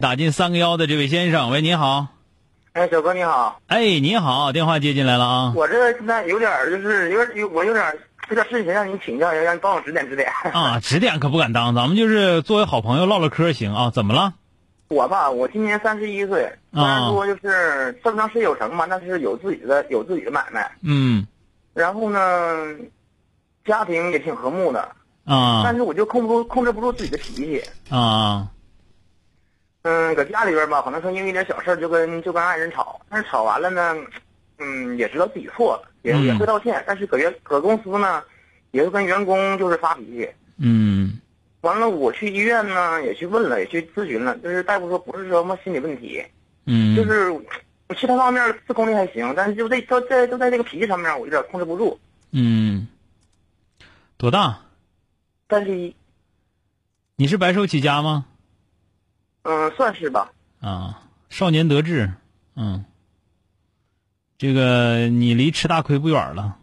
打进三个幺的这位先生，喂，你好。哎，小哥你好。哎，你好，电话接进来了啊。我这现在有点儿就是有点有我有点儿有点事情想让你请教一下，让你帮我指点指点。啊，指点可不敢当，咱们就是作为好朋友唠唠嗑行啊。怎么了？我吧，我今年三十一岁，虽然说就是正当事业有成吧，但是有自己的有自己的买卖。嗯。然后呢，家庭也挺和睦的。啊。但是我就控不住控制不住自己的脾气。啊。嗯，搁家里边吧，可能说因为一点小事就跟就跟爱人吵，但是吵完了呢，嗯，也知道自己错了，也也会道歉，但是搁员搁公司呢，也会跟员工就是发脾气。嗯。完了，我去医院呢，也去问了，也去咨询了，就是大夫说不是什么心理问题。嗯。就是其他方面自控力还行，但是就在就在就在这个脾气上面，我有点控制不住。嗯。多大？三十一。你是白手起家吗？嗯，算是吧。啊，少年得志，嗯，这个你离吃大亏不远了。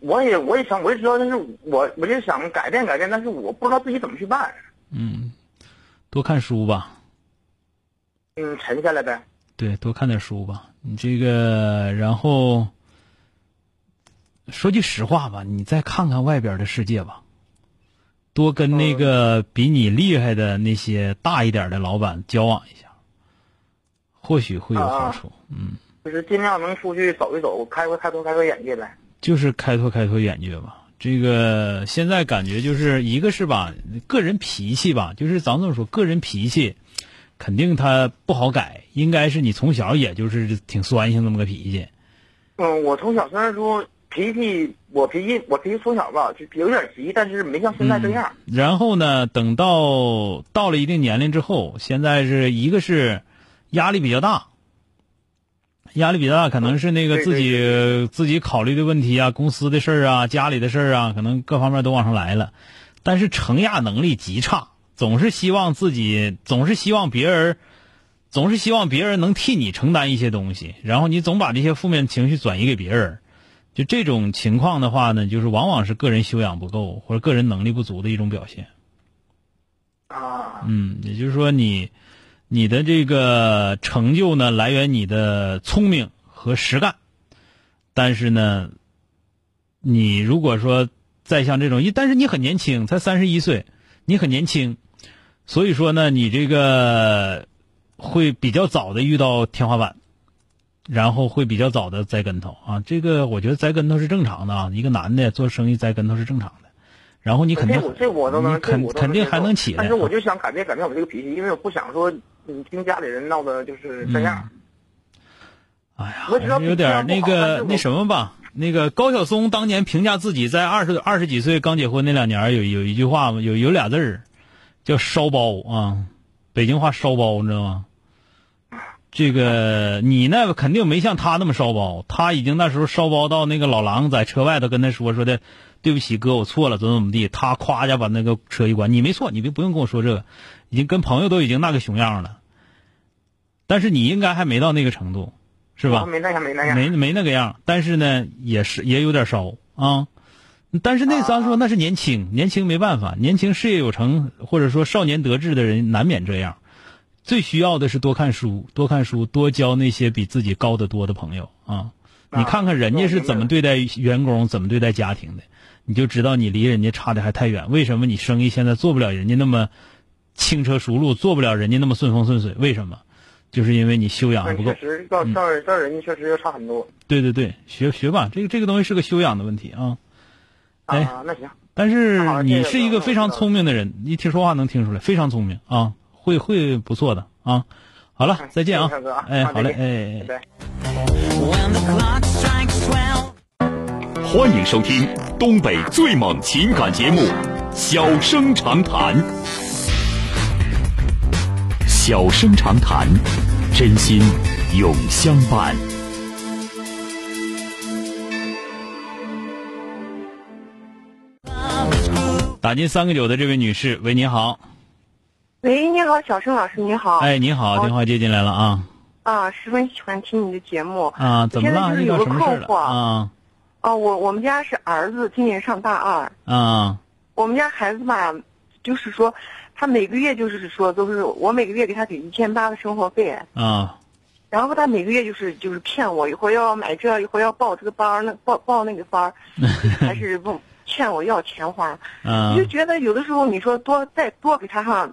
我也我也想，我也知道，但是我我就想改变改变，但是我不知道自己怎么去办。嗯，多看书吧。嗯，沉下来呗。对，多看点书吧。你这个，然后说句实话吧，你再看看外边的世界吧。多跟那个比你厉害的那些大一点的老板交往一下，或许会有好处。嗯，就是尽量能出去走一走，开阔开拓开拓眼界呗。就是开拓开拓眼界吧。这个现在感觉就是一个是吧，个人脾气吧，就是咱这么说，个人脾气肯定他不好改，应该是你从小也就是挺酸性那么个脾气。嗯，我从小虽然说。脾气，我脾气，我脾气从小吧就有点急，但是没像现在这样。然后呢，等到到了一定年龄之后，现在是一个是压力比较大，压力比较大，可能是那个自己自己考虑的问题啊，公司的事儿啊，家里的事儿啊，可能各方面都往上来了。但是承压能力极差，总是希望自己，总是希望别人，总是希望别人能替你承担一些东西，然后你总把这些负面情绪转移给别人。就这种情况的话呢，就是往往是个人修养不够或者个人能力不足的一种表现。啊，嗯，也就是说，你你的这个成就呢，来源你的聪明和实干，但是呢，你如果说再像这种一，但是你很年轻，才三十一岁，你很年轻，所以说呢，你这个会比较早的遇到天花板。然后会比较早的栽跟头啊，这个我觉得栽跟头是正常的啊，一个男的做生意栽跟头是正常的。然后你肯定这我都能肯肯定还能起来。但是我就想改变改变我这个脾气，因为我不想说你听家里人闹的就是这样。哎呀，有点那个那什么吧，那个高晓松当年评价自己在二十二十几岁刚结婚那两年有有一句话嘛，有有俩字儿叫烧包啊，北京话烧包，你知道吗？这个你那肯定没像他那么烧包，他已经那时候烧包到那个老狼在车外头跟他说说的，对不起哥，我错了，怎么怎么地。他咵一下把那个车一关，你没错，你别不用跟我说这个，已经跟朋友都已经那个熊样了。但是你应该还没到那个程度，是吧？没那样，没那样，没没那个样。但是呢，也是也有点烧啊。但是那咱说那是年轻，年轻没办法，年轻事业有成或者说少年得志的人难免这样。最需要的是多看书，多看书，多交那些比自己高得多的朋友啊！你看看人家是怎么对待员工，怎么对待家庭的，你就知道你离人家差的还太远。为什么你生意现在做不了人家那么轻车熟路，做不了人家那么顺风顺水。为什么？就是因为你修养还不够。确实，到到到人家确实要差很多。对对对，学学吧，这个这个东西是个修养的问题啊。哎，那行。但是你是一个非常聪明的人，一听说话能听出来，非常聪明啊，会会不错的啊。好了，再见啊！哎，好嘞，哎。欢迎收听东北最猛情感节目《小生长谈》。小生长谈，真心永相伴。打进三个九的这位女士，喂，你好。喂，你好，小盛老师，你好。哎，你好，电话接进来了啊。啊，十分喜欢听你的节目。啊，怎么了？有个困惑啊。哦，我我们家是儿子，今年上大二。啊。我们家孩子吧，就是说，他每个月就是说都是我每个月给他给一千八的生活费。啊。然后他每个月就是就是骗我，一会儿要买这，一会儿要报这个班儿，那报报那个班儿，还是问。欠我要钱花，我就觉得有的时候你说多再多给他上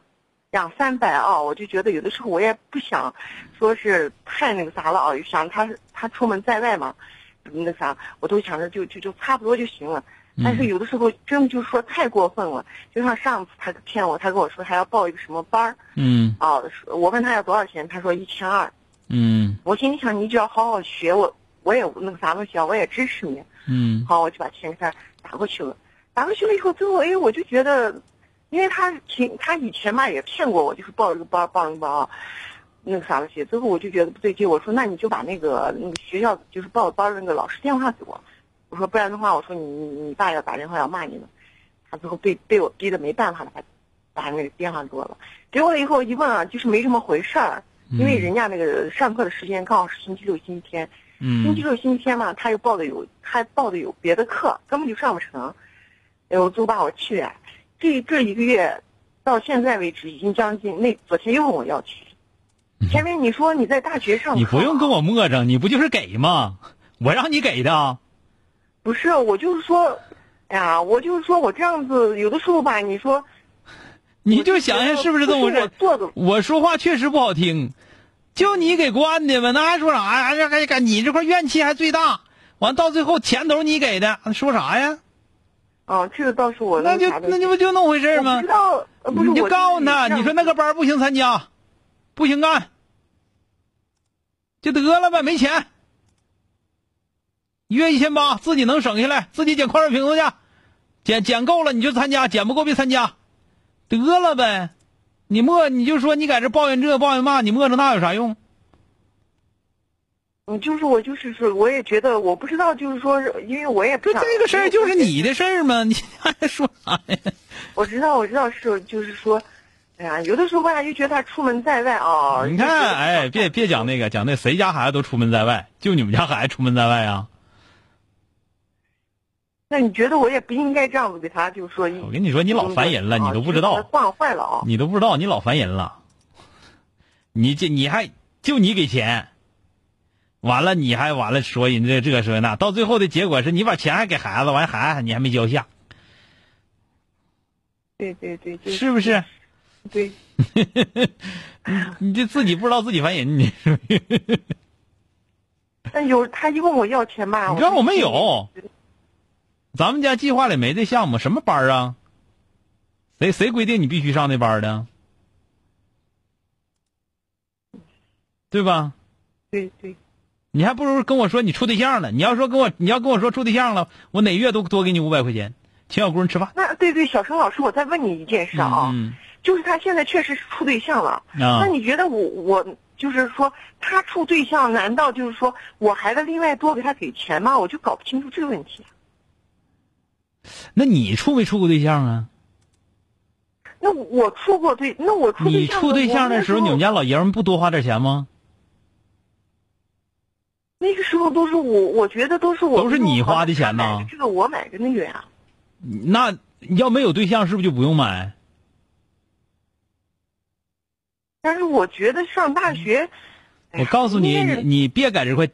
两三百啊，我就觉得有的时候我也不想说是太那个啥了啊，想他他出门在外嘛，那啥我都想着就就就差不多就行了。但是有的时候真的就是说太过分了，就像上次他骗我，他跟我说他要报一个什么班儿，嗯，啊，我问他要多少钱，他说一千二，嗯，我心里想你只要好好学，我我也那个啥东西啊，我也支持你，嗯，好，我就把钱给他。打过去了，打过去了以后，最后哎，我就觉得，因为他前他以前嘛也骗过我，就是报了个班，报了个班啊，那个啥东西。最后我就觉得不对劲，我说那你就把那个那个学校就是报班的那个老师电话给我，我说不然的话，我说你你你爸要打电话要骂你了。他最后被被我逼的没办法了，把把那个电话给我了。给我了以后一问啊，就是没什么回事儿，因为人家那个上课的时间刚好是星期六、星期天。星期六、星期天嘛，他又报的有，他报的有别的课，根本就上不成。哎呦，就把我气的。这这一个月到现在为止，已经将近那昨天又问我要钱。前面你说你在大学上，你不用跟我磨蹭，你不就是给吗？我让你给的。不是，我就是说，哎呀，我就是说我这样子，有的时候吧，你说，你就想想是不是这么回事？我我说话确实不好听。就你给惯的吧？那还说啥呀？还还你这块怨气还最大。完到最后钱都是你给的，说啥呀？哦，这个倒是我那就那就不就那么回事吗？知道，不是你就告诉他，你说那个班不行参加，不行干，就得了呗，没钱。一月一千八，自己能省下来，自己捡矿泉水瓶子去，捡捡够了你就参加，捡不够别参加，得了呗。你磨，你就说你在这抱怨这抱怨那，你磨着那有啥用？嗯，就是我就是说，我也觉得我不知道，就是说，因为我也不。这个事儿就是你的事儿吗？你 还说啥呀？我知道，我知道是，就是说，哎呀，有的时候吧，就觉得他出门在外啊。你看，哎，别别讲那个，讲那谁家孩子都出门在外，就你们家孩子出门在外啊？那你觉得我也不应该这样子给他，就是说，我跟你说，你老烦人了，你都不知道，惯坏了啊！你都不知道，你老烦人了。你这你还就你给钱，完了你还完了说人这这说那，到最后的结果是你把钱还给孩子，完孩子你还没交下。对对对，是不是？对。你你这自己不知道自己烦人，你。那有他一问我要钱吧？你知道我没有。咱们家计划里没这项目，什么班啊？谁谁规定你必须上那班的？对吧？对对。你还不如跟我说你处对象了。你要说跟我，你要跟我说处对象了，我哪月都多给你五百块钱，请小姑娘吃饭。那对对，小陈老师，我再问你一件事啊，就是他现在确实是处对象了。那你觉得我我就是说他处对象，难道就是说我还得另外多给他给钱吗？我就搞不清楚这个问题。那你处没处过对象啊？那我处过对，那我处你处对象的时候，你们家老爷们不多花点钱吗？那个时候都是我，我觉得都是我都是你花的钱呐。这个我买的那个呀。那要没有对象，是不是就不用买？但是我觉得上大学，我告诉你，你你别在这块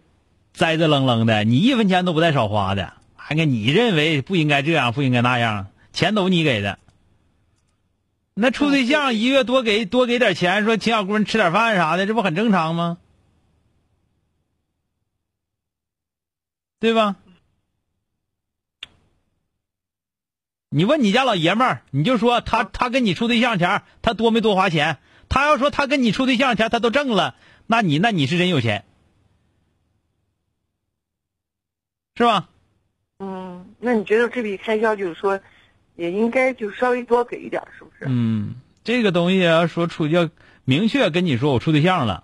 栽栽愣愣的，你一分钱都不带少花的。还给你认为不应该这样，不应该那样，钱都你给的。那处对象一月多给多给点钱，说请小姑娘吃点饭啥的，这不很正常吗？对吧？你问你家老爷们儿，你就说他他跟你处对象前，他多没多花钱？他要说他跟你处对象前，他都挣了，那你那你是真有钱，是吧？嗯，那你觉得这笔开销就是说，也应该就稍微多给一点，是不是？嗯，这个东西要说处要明确跟你说我处对象了，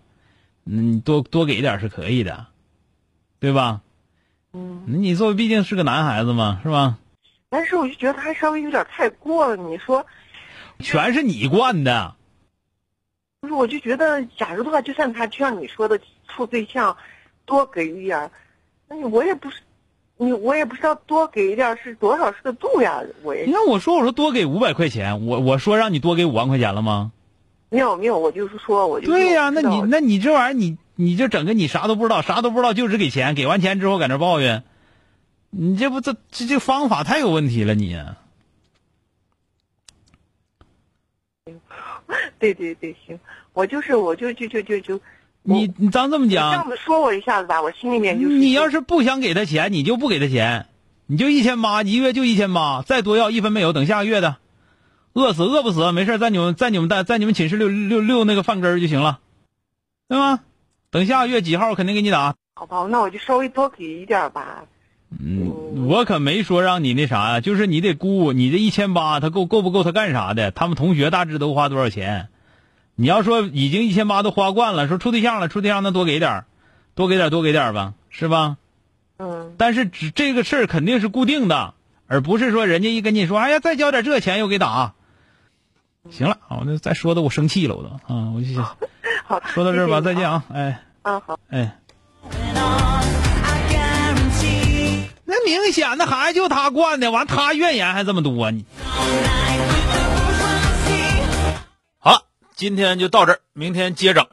嗯，多多给一点是可以的，对吧？嗯，你作为毕竟是个男孩子嘛，是吧？但是我就觉得他稍微有点太过了。你说，全是你惯的。不是，我就觉得，假如的话，就像他，就像你说的，处对象多给一点，那你我也不是，你我也不知道多给一点是多少是个度呀。我也你看我说我说多给五百块钱，我我说让你多给五万块钱了吗？没有没有，我就是说，我就对呀，那你那你这玩意儿，你你就整个你啥都不知道，啥都不知道，就只给钱，给完钱之后搁那抱怨。你这不这这这方法太有问题了，你。对对对，行，我就是我就就就就就，你你咱这么讲，这样子说我一下子吧，我心里面就是。你要是不想给他钱，你就不给他钱，你就一千八，一个月就一千八，再多要一分没有，等下个月的，饿死饿不死没事，在你们在你们在在你们寝室溜溜溜那个饭根就行了，对吗？等下个月几号肯定给你打。好吧，那我就稍微多给一点吧。嗯，我可没说让你那啥呀，就是你得估你这一千八，他够够不够他干啥的？他们同学大致都花多少钱？你要说已经一千八都花惯了，说处对象了，处对象那多给点多给点多给点吧，是吧？嗯。但是只这个事儿肯定是固定的，而不是说人家一跟你说，哎呀，再交点这钱又给打。行了，我那再说的我生气了，我都啊，我就想 好，说到这儿吧，再见啊，哎。啊好。哎。那明显的孩子就他惯的，完他怨言还这么多呢。好了，今天就到这儿，明天接整。